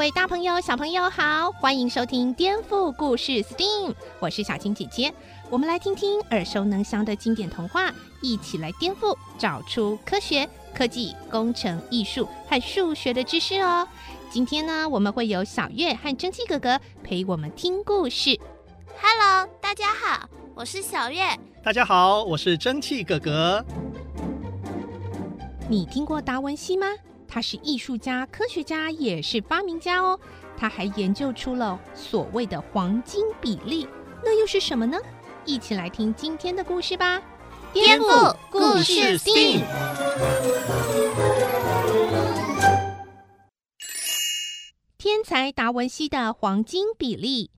位大朋友、小朋友好，欢迎收听《颠覆故事 STEAM》，我是小青姐姐。我们来听听耳熟能详的经典童话，一起来颠覆，找出科学、科技、工程、艺术和数学的知识哦。今天呢，我们会有小月和蒸汽哥哥陪我们听故事。Hello，大家好，我是小月。大家好，我是蒸汽哥哥。你听过达文西吗？他是艺术家、科学家，也是发明家哦。他还研究出了所谓的黄金比例，那又是什么呢？一起来听今天的故事吧！颠覆故事 STEAM。天才达文西的黄金比例。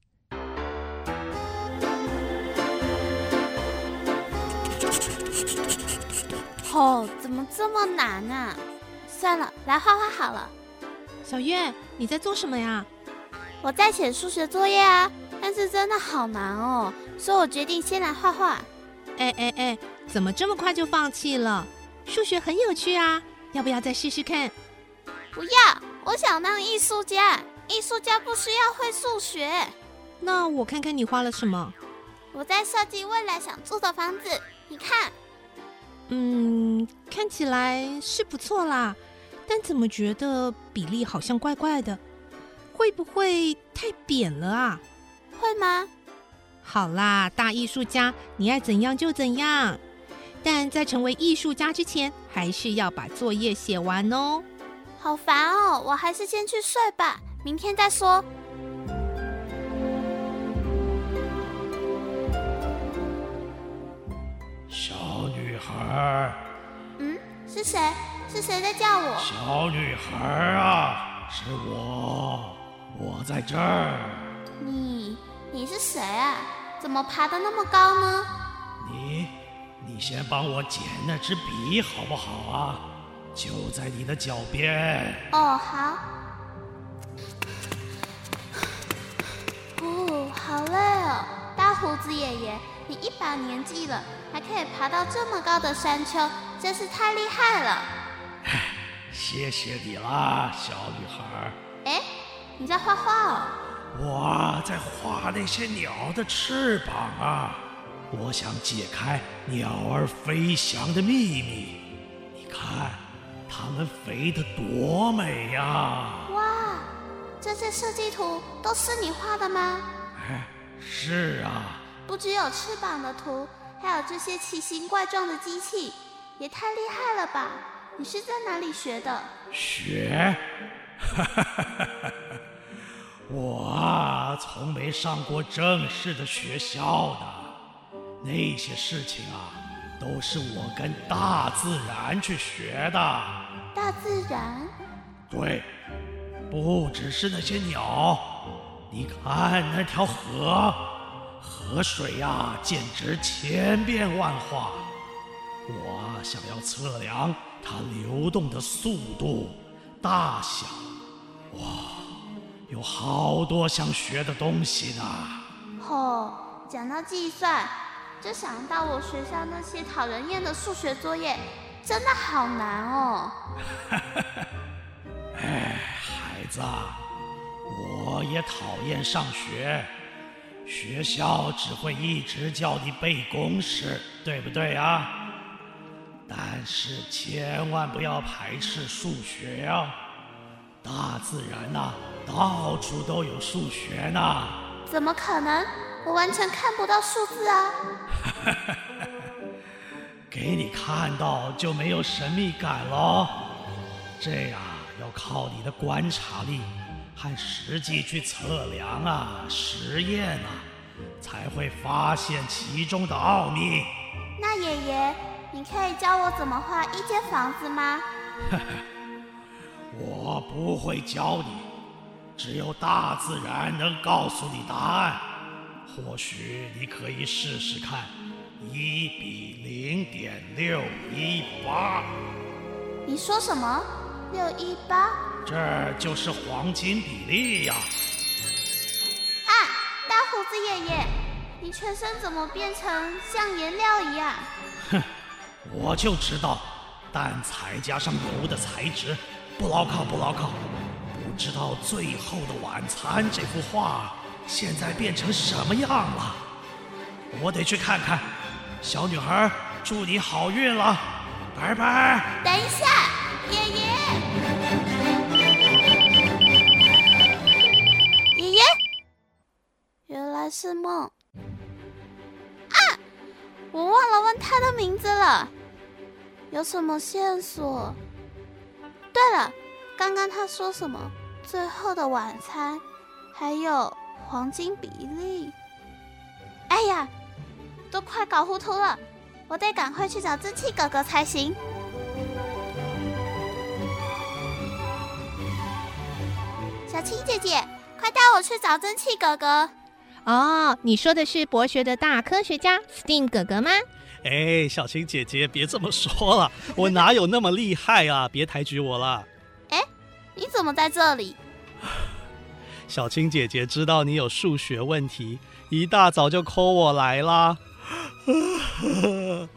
哦，怎么这么难啊？算了，来画画好了。小月，你在做什么呀？我在写数学作业啊，但是真的好难哦，所以我决定先来画画。哎哎哎，怎么这么快就放弃了？数学很有趣啊，要不要再试试看？不要，我想当艺术家。艺术家不需要会数学。那我看看你画了什么？我在设计未来想住的房子，你看。嗯，看起来是不错啦。但怎么觉得比例好像怪怪的？会不会太扁了啊？会吗？好啦，大艺术家，你爱怎样就怎样。但在成为艺术家之前，还是要把作业写完哦。好烦哦，我还是先去睡吧，明天再说。小女孩。嗯，是谁？是谁在叫我？小女孩啊，是我，我在这儿。你，你是谁啊？怎么爬得那么高呢？你，你先帮我捡那支笔好不好啊？就在你的脚边。哦，好。哦，好累哦，大胡子爷爷，你一把年纪了，还可以爬到这么高的山丘，真是太厉害了。谢谢你啦，小女孩。哎，你在画画哦？我在画那些鸟的翅膀啊！我想解开鸟儿飞翔的秘密。你看，它们飞得多美呀！哇，这些设计图都是你画的吗？哎，是啊。不只有翅膀的图，还有这些奇形怪状的机器，也太厉害了吧！你是在哪里学的？学？我啊，从没上过正式的学校呢。那些事情啊，都是我跟大自然去学的。大自然？对，不只是那些鸟。你看那条河，河水呀，啊，简直千变万化。我想要测量。它流动的速度、大小，哇，有好多想学的东西呢。哦，讲到计算，就想到我学校那些讨人厌的数学作业，真的好难哦。哎，孩子，我也讨厌上学，学校只会一直叫你背公式，对不对啊？但是千万不要排斥数学呀！大自然呐，到处都有数学呢。怎么可能？我完全看不到数字啊！给你看到就没有神秘感喽。这样要靠你的观察力和实际去测量啊、实验啊，才会发现其中的奥秘。那爷爷。你可以教我怎么画一间房子吗？我不会教你，只有大自然能告诉你答案。或许你可以试试看，一比零点六一八。你说什么？六一八？这就是黄金比例呀！啊，大胡子爷爷，你全身怎么变成像颜料一样？我就知道，蛋材加上油的材质不牢靠，不牢靠。不知道《最后的晚餐》这幅画现在变成什么样了？我得去看看。小女孩，祝你好运了，拜拜。等一下，爷爷。爷爷，原来是梦。啊，我忘了问他的名字了。有什么线索？对了，刚刚他说什么？最后的晚餐，还有黄金比例。哎呀，都快搞糊涂了，我得赶快去找蒸汽哥哥才行。小青姐姐，快带我去找蒸汽哥哥。哦，你说的是博学的大科学家 STEAM 哥哥吗？哎，小青姐姐，别这么说了，我哪有那么厉害啊？别抬举我了。哎你怎么在这里？小青姐姐知道你有数学问题，一大早就 call 我来啦。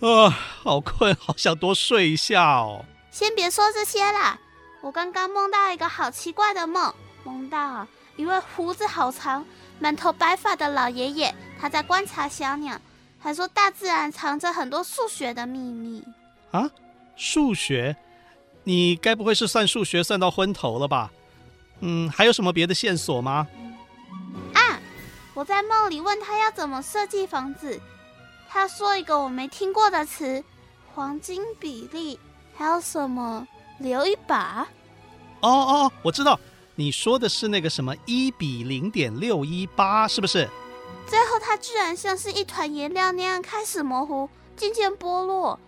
啊，好困，好想多睡一下哦。先别说这些啦，我刚刚梦到一个好奇怪的梦，梦到一位胡子好长、满头白发的老爷爷，他在观察小鸟，还说大自然藏着很多数学的秘密。啊，数学？你该不会是算数学算到昏头了吧？嗯，还有什么别的线索吗？啊，我在梦里问他要怎么设计房子，他说一个我没听过的词，黄金比例，还有什么留一把？哦哦，我知道，你说的是那个什么一比零点六一八，是不是？最后他居然像是一团颜料那样开始模糊，渐渐剥落，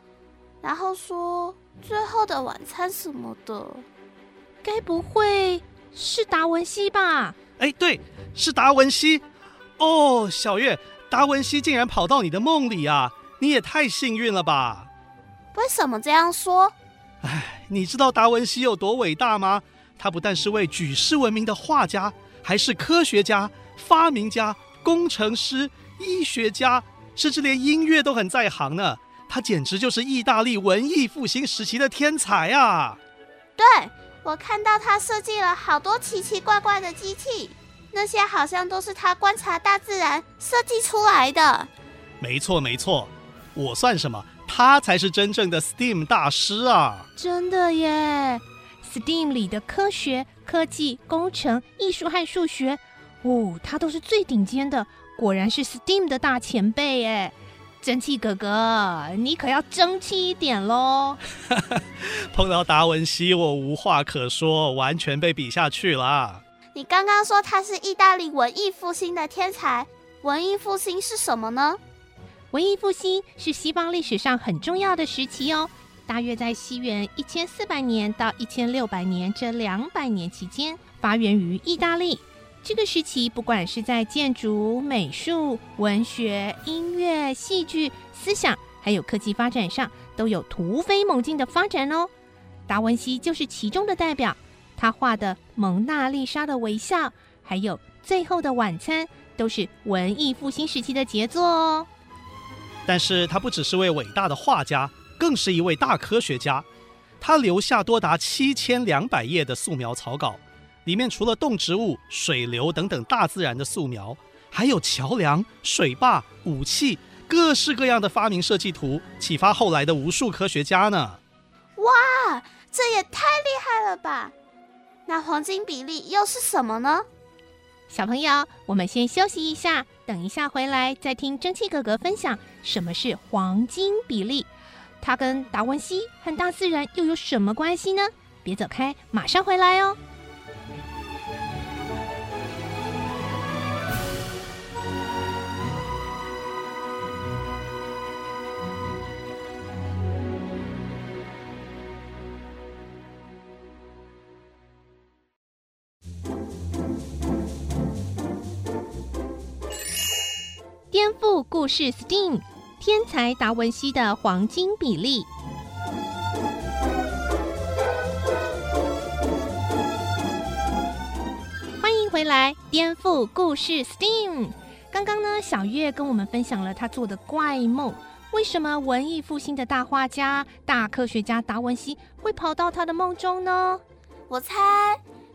然后说。最后的晚餐什么的，该不会是达文西吧？哎，对，是达文西。哦，小月，达文西竟然跑到你的梦里啊！你也太幸运了吧？为什么这样说？哎，你知道达文西有多伟大吗？他不但是位举世闻名的画家，还是科学家、发明家、工程师、医学家，甚至连音乐都很在行呢。他简直就是意大利文艺复兴时期的天才啊！对，我看到他设计了好多奇奇怪怪的机器，那些好像都是他观察大自然设计出来的。没错，没错，我算什么？他才是真正的 STEAM 大师啊！真的耶！STEAM 里的科学、科技、工程、艺术和数学，哦，他都是最顶尖的，果然是 STEAM 的大前辈哎。蒸汽哥哥，你可要争气一点喽！碰到达文西，我无话可说，完全被比下去了。你刚刚说他是意大利文艺复兴的天才，文艺复兴是什么呢？文艺复兴是西方历史上很重要的时期哦，大约在西元一千四百年到一千六百年这两百年期间，发源于意大利。这个时期，不管是在建筑、美术、文学、音乐、戏剧、思想，还有科技发展上，都有突飞猛进的发展哦。达文西就是其中的代表，他画的《蒙娜丽莎的微笑》，还有《最后的晚餐》，都是文艺复兴时期的杰作哦。但是他不只是位伟大的画家，更是一位大科学家。他留下多达七千两百页的素描草稿。里面除了动植物、水流等等大自然的素描，还有桥梁、水坝、武器，各式各样的发明设计图，启发后来的无数科学家呢。哇，这也太厉害了吧！那黄金比例又是什么呢？小朋友，我们先休息一下，等一下回来再听蒸汽哥哥分享什么是黄金比例，它跟达文西和大自然又有什么关系呢？别走开，马上回来哦。故事 STEAM 天才达文西的黄金比例。欢迎回来，颠覆故事 STEAM。刚刚呢，小月跟我们分享了他做的怪梦。为什么文艺复兴的大画家、大科学家达文西会跑到他的梦中呢？我猜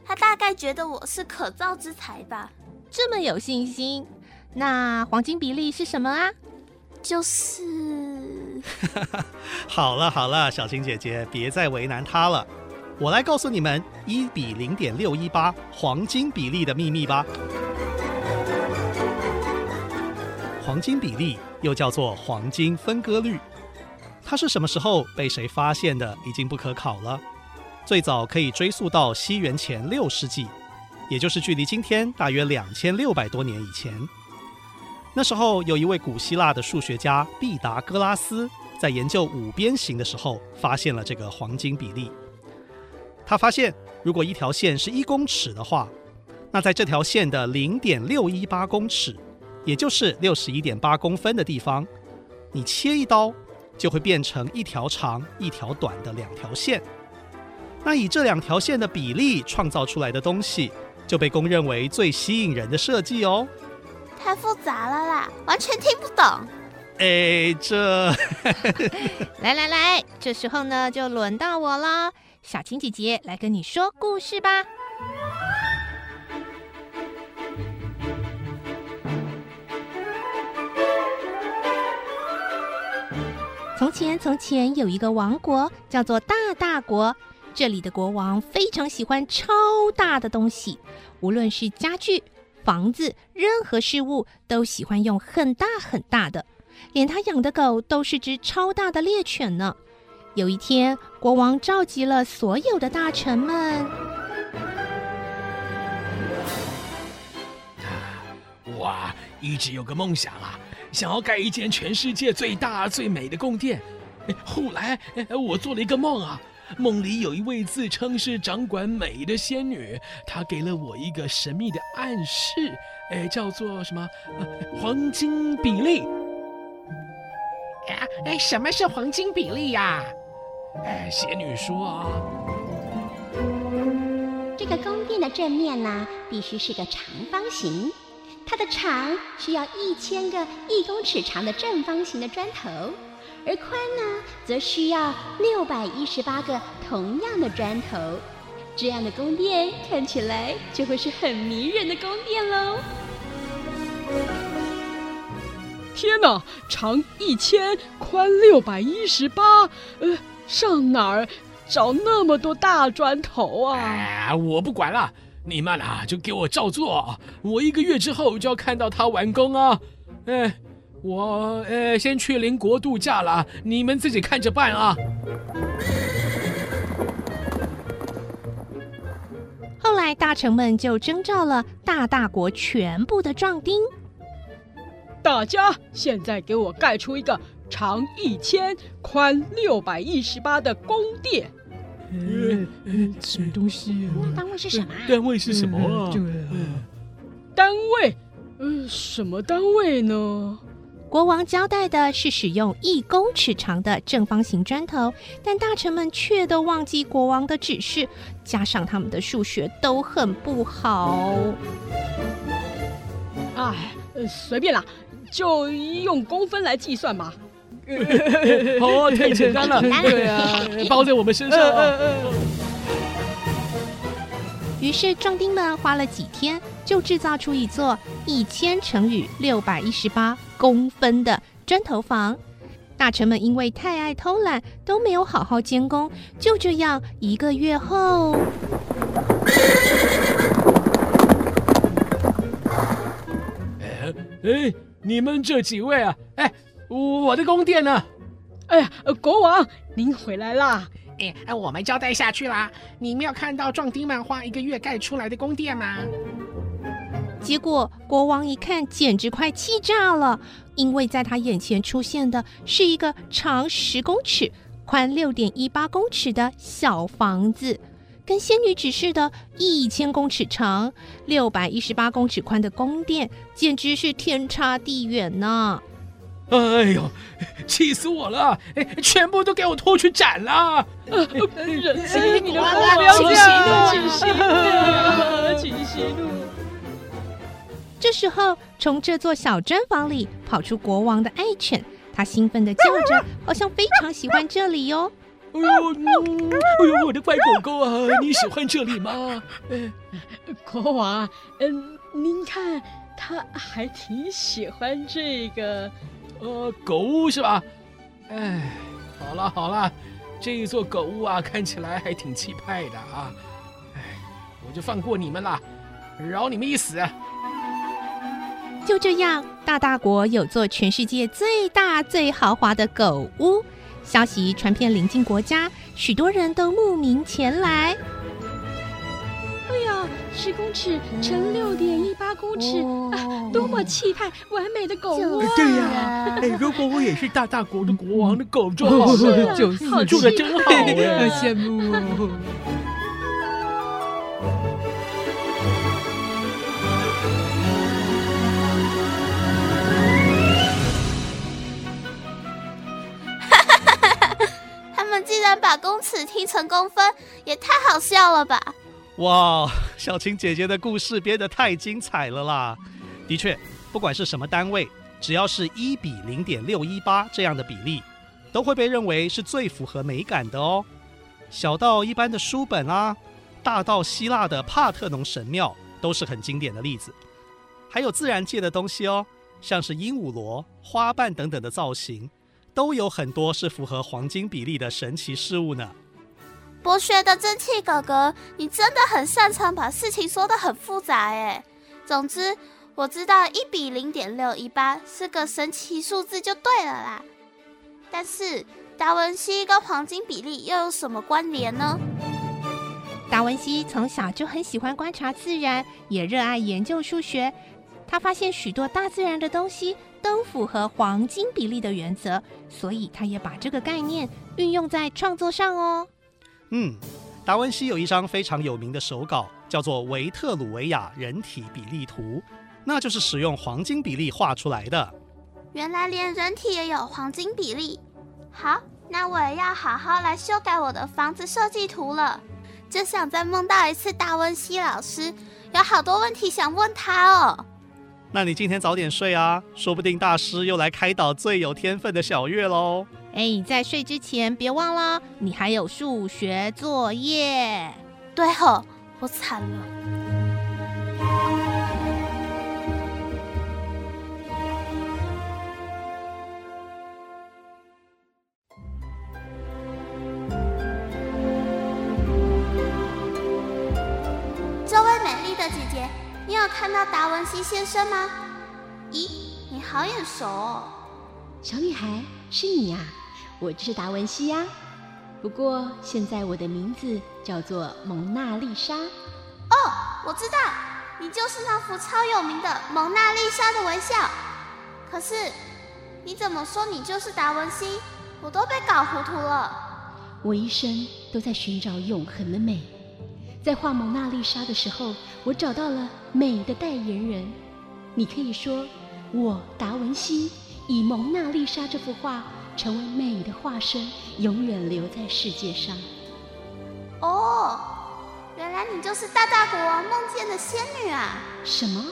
他大概觉得我是可造之材吧。这么有信心，那黄金比例是什么啊？就是 好了好了，小青姐姐别再为难他了，我来告诉你们一比零点六一八黄金比例的秘密吧。黄金比例又叫做黄金分割率，它是什么时候被谁发现的，已经不可考了。最早可以追溯到西元前六世纪，也就是距离今天大约两千六百多年以前。那时候有一位古希腊的数学家毕达哥拉斯，在研究五边形的时候，发现了这个黄金比例。他发现，如果一条线是一公尺的话，那在这条线的零点六一八公尺。也就是六十一点八公分的地方，你切一刀，就会变成一条长一条短的两条线。那以这两条线的比例创造出来的东西，就被公认为最吸引人的设计哦。太复杂了啦，完全听不懂。哎，这……来来来，这时候呢，就轮到我了，小青姐姐来跟你说故事吧。从前，从前有一个王国，叫做大大国。这里的国王非常喜欢超大的东西，无论是家具、房子，任何事物都喜欢用很大很大的。连他养的狗都是只超大的猎犬呢。有一天，国王召集了所有的大臣们。我，一直有个梦想啊！想要盖一间全世界最大最美的宫殿，后来我做了一个梦啊，梦里有一位自称是掌管美的仙女，她给了我一个神秘的暗示，哎，叫做什么？黄金比例。哎，什么是黄金比例呀？哎，仙女说啊，这个宫殿的正面呢，必须是个长方形。它的长需要一千个一公尺长的正方形的砖头，而宽呢，则需要六百一十八个同样的砖头。这样的宫殿看起来就会是很迷人的宫殿喽。天哪，长一千，宽六百一十八，呃，上哪儿找那么多大砖头啊？哎，我不管了。你们啊，就给我照做，我一个月之后就要看到它完工啊！哎，我呃先去邻国度假了，你们自己看着办啊。后来大臣们就征召了大大国全部的壮丁，大家现在给我盖出一个长一千、宽六百一十八的宫殿。呃呃，什么东西啊？那单位是什么？单位是什么啊？对啊，单位，呃，什么单位呢？国王交代的是使用一公尺长的正方形砖头，但大臣们却都忘记国王的指示，加上他们的数学都很不好。哎，随便啦，就用公分来计算吧。哦，太简单了，对啊，包在我们身上啊。于是壮丁们花了几天，就制造出一座一千乘以六百一十八公分的砖头房。大臣们因为太爱偷懒，都没有好好监工。就这样，一个月后，哎哎，你们这几位啊，哎。我的宫殿呢？哎呀，国王，您回来啦！哎，我们交代下去啦。你们有看到壮丁们花一个月盖出来的宫殿吗？结果国王一看，简直快气炸了，因为在他眼前出现的是一个长十公尺、宽六点一八公尺的小房子，跟仙女指示的一千公尺长、六百一十八公尺宽的宫殿，简直是天差地远呢。哎呦，气死我了！哎，全部都给我拖去斩了！人心你的国王，请息怒，请息怒，请息怒。这时候，从这座小砖房里跑出国王的爱犬，它兴奋地叫着，好像非常喜欢这里哟。哎呦，哎呦，我的乖狗狗啊，你喜欢这里吗？国王，嗯，您看，它还挺喜欢这个。呃，狗屋是吧？哎，好了好了，这一座狗屋啊，看起来还挺气派的啊。哎，我就放过你们了，饶你们一死。就这样，大大国有座全世界最大最豪华的狗屋，消息传遍邻近国家，许多人都慕名前来。哎呀，十公尺乘六点一八公尺，哦啊，多么气派完美的狗屋啊！对呀，哎，如果我也是大大国的国王的狗就好了，就是住的真好呀，羡慕哦。把公尺听成公分，也太好笑了吧！哇，小青姐姐的故事编得太精彩了啦！的确，不管是什么单位，只要是一比零点六一八这样的比例，都会被认为是最符合美感的哦。小到一般的书本啊，大到希腊的帕特农神庙，都是很经典的例子。还有自然界的东西哦，像是鹦鹉螺、花瓣等等的造型，都有很多是符合黄金比例的神奇事物呢。博学的蒸汽哥哥，你真的很擅长把事情说得很复杂哎。总之，我知道一比零点六一八是个神奇数字就对了啦。但是达文西跟黄金比例又有什么关联呢？达文西从小就很喜欢观察自然，也热爱研究数学。他发现许多大自然的东西都符合黄金比例的原则，所以他也把这个概念运用在创作上哦。嗯，达文西有一张非常有名的手稿，叫做《维特鲁维亚人体比例图》，那就是使用黄金比例画出来的。原来连人体也有黄金比例。好，那我也要好好来修改我的房子设计图了。真想再梦到一次达文西老师，有好多问题想问他哦。那你今天早点睡啊，说不定大师又来开导最有天分的小月喽。哎，在睡之前别忘了，你还有数学作业。对吼，我惨了。看到达文西先生吗？咦，你好眼熟哦。小女孩，是你呀？我就是达文西呀，不过现在我的名字叫做蒙娜丽莎。哦，我知道，你就是那幅超有名的《蒙娜丽莎的微笑》。可是，你怎么说你就是达文西？我都被搞糊涂了。我一生都在寻找永恒的美，在画蒙娜丽莎的时候，我找到了美的代言人。你可以说，我达文西以蒙娜丽莎这幅画。成为美的化身，永远留在世界上。哦，原来你就是大大国王梦见的仙女啊！什么？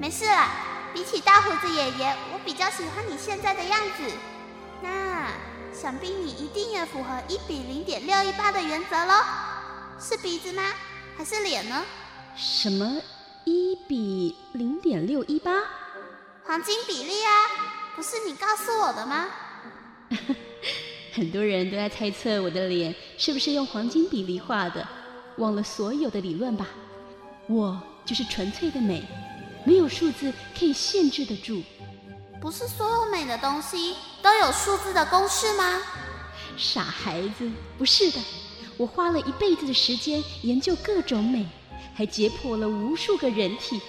没事啦，比起大胡子爷爷，我比较喜欢你现在的样子。那想必你一定也符合一比零点六一八的原则喽？是鼻子吗？还是脸呢？什么一比零点六一八？黄金比例啊！不是你告诉我的吗？很多人都在猜测我的脸是不是用黄金比例画的，忘了所有的理论吧。我就是纯粹的美，没有数字可以限制得住。不是所有美的东西都有数字的公式吗？傻孩子，不是的。我花了一辈子的时间研究各种美，还解剖了无数个人体，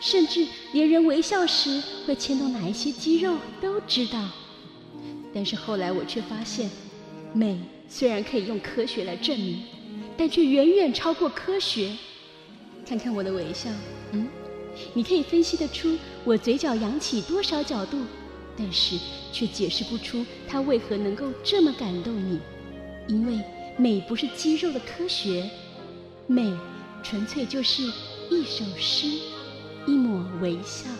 甚至连人微笑时会牵动哪一些肌肉都知道。但是后来我却发现，美虽然可以用科学来证明，但却远远超过科学。看看我的微笑，嗯，你可以分析得出我嘴角扬起多少角度，但是却解释不出它为何能够这么感动你。因为美不是肌肉的科学，美纯粹就是一首诗，一抹微笑。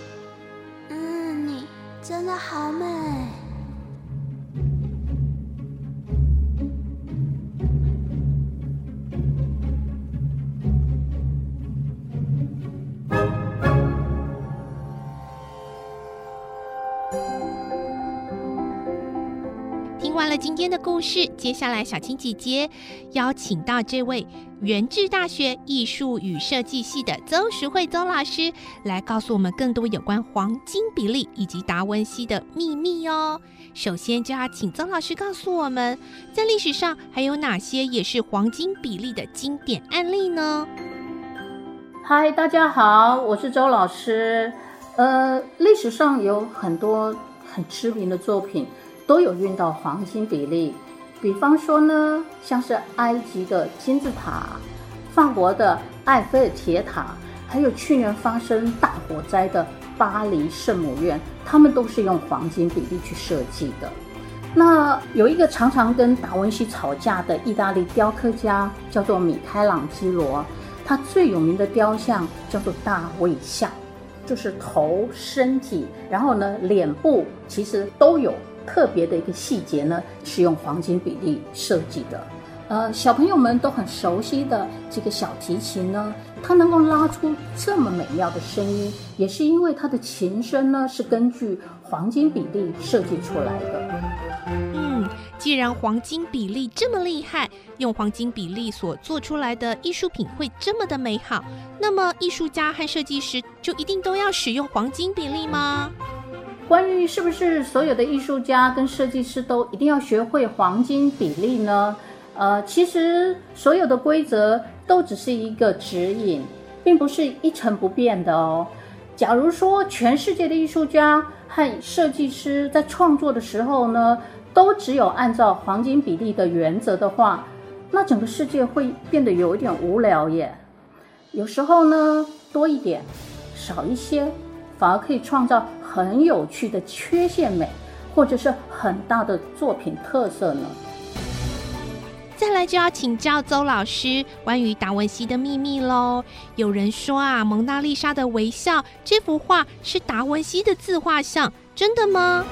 嗯，你真的好美。今天的故事，接下来小青姐姐邀请到这位元治大学艺术与设计系的邹淑慧邹老师，来告诉我们更多有关黄金比例以及达文西的秘密哦。首先就要请邹老师告诉我们，在历史上还有哪些也是黄金比例的经典案例呢？嗨，大家好，我是邹老师。呃，历史上有很多很知名的作品。都有用到黄金比例，比方说呢，像是埃及的金字塔、法国的埃菲尔铁塔，还有去年发生大火灾的巴黎圣母院，他们都是用黄金比例去设计的。那有一个常常跟达文西吵架的意大利雕刻家，叫做米开朗基罗，他最有名的雕像叫做大卫像，就是头、身体，然后呢，脸部其实都有。特别的一个细节呢，是用黄金比例设计的。呃，小朋友们都很熟悉的这个小提琴呢，它能够拉出这么美妙的声音，也是因为它的琴身呢是根据黄金比例设计出来的。嗯，既然黄金比例这么厉害，用黄金比例所做出来的艺术品会这么的美好，那么艺术家和设计师就一定都要使用黄金比例吗？关于是不是所有的艺术家跟设计师都一定要学会黄金比例呢？呃，其实所有的规则都只是一个指引，并不是一成不变的哦。假如说全世界的艺术家和设计师在创作的时候呢，都只有按照黄金比例的原则的话，那整个世界会变得有一点无聊耶。有时候呢，多一点，少一些，反而可以创造很有趣的缺陷美，或者是很大的作品特色呢。再来就要请教邹老师关于达文西的秘密喽。有人说啊，《蒙娜丽莎的微笑》这幅画是达文西的自画像，真的吗？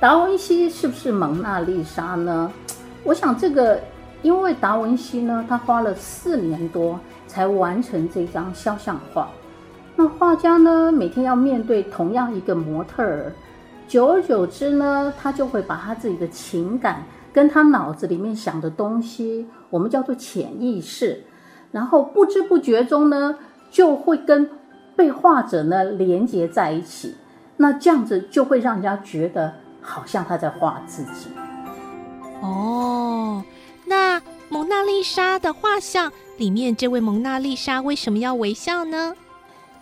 达文西是不是蒙娜丽莎呢？我想这个，因为达文西呢，他花了四年多才完成这张肖像画。那画家呢，每天要面对同样一个模特儿，久而久之呢，他就会把他自己的情感跟他脑子里面想的东西，我们叫做潜意识，然后不知不觉中呢，就会跟被画者呢连接在一起。那这样子就会让人家觉得好像他在画自己。哦，那蒙娜丽莎的画像里面，这位蒙娜丽莎为什么要微笑呢？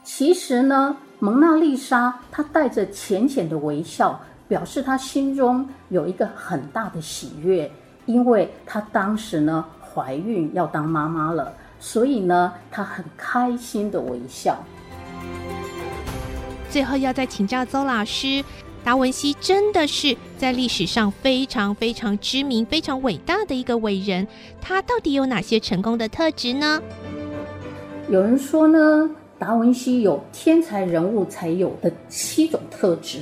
其实呢，蒙娜丽莎她带着浅浅的微笑，表示她心中有一个很大的喜悦，因为她当时呢怀孕要当妈妈了，所以呢她很开心的微笑。最后要再请教邹老师，达文西真的是在历史上非常非常知名、非常伟大的一个伟人，他到底有哪些成功的特质呢？有人说呢。达文西有天才人物才有的七种特质，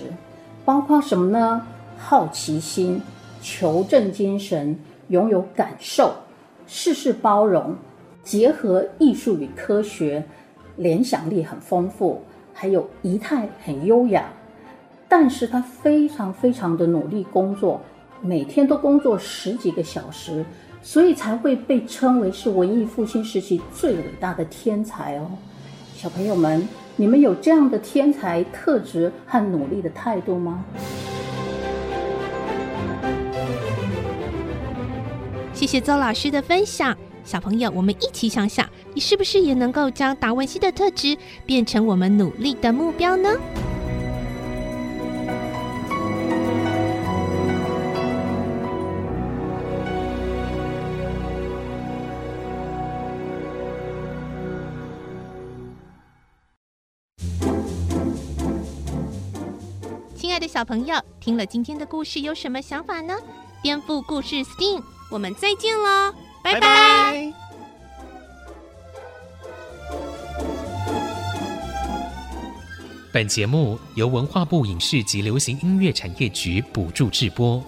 包括什么呢？好奇心、求证精神、拥有感受、事事包容、结合艺术与科学、联想力很丰富，还有仪态很优雅。但是他非常非常的努力工作，每天都工作十几个小时，所以才会被称为是文艺复兴时期最伟大的天才哦。小朋友们，你们有这样的天才特质和努力的态度吗？谢谢邹老师的分享。小朋友，我们一起想想，你是不是也能够将达文西的特质变成我们努力的目标呢？小朋友，听了今天的故事有什么想法呢？颠覆故事 STEAM，我们再见喽，拜拜。拜拜本节目由文化部影视及流行音乐产业局补助制播。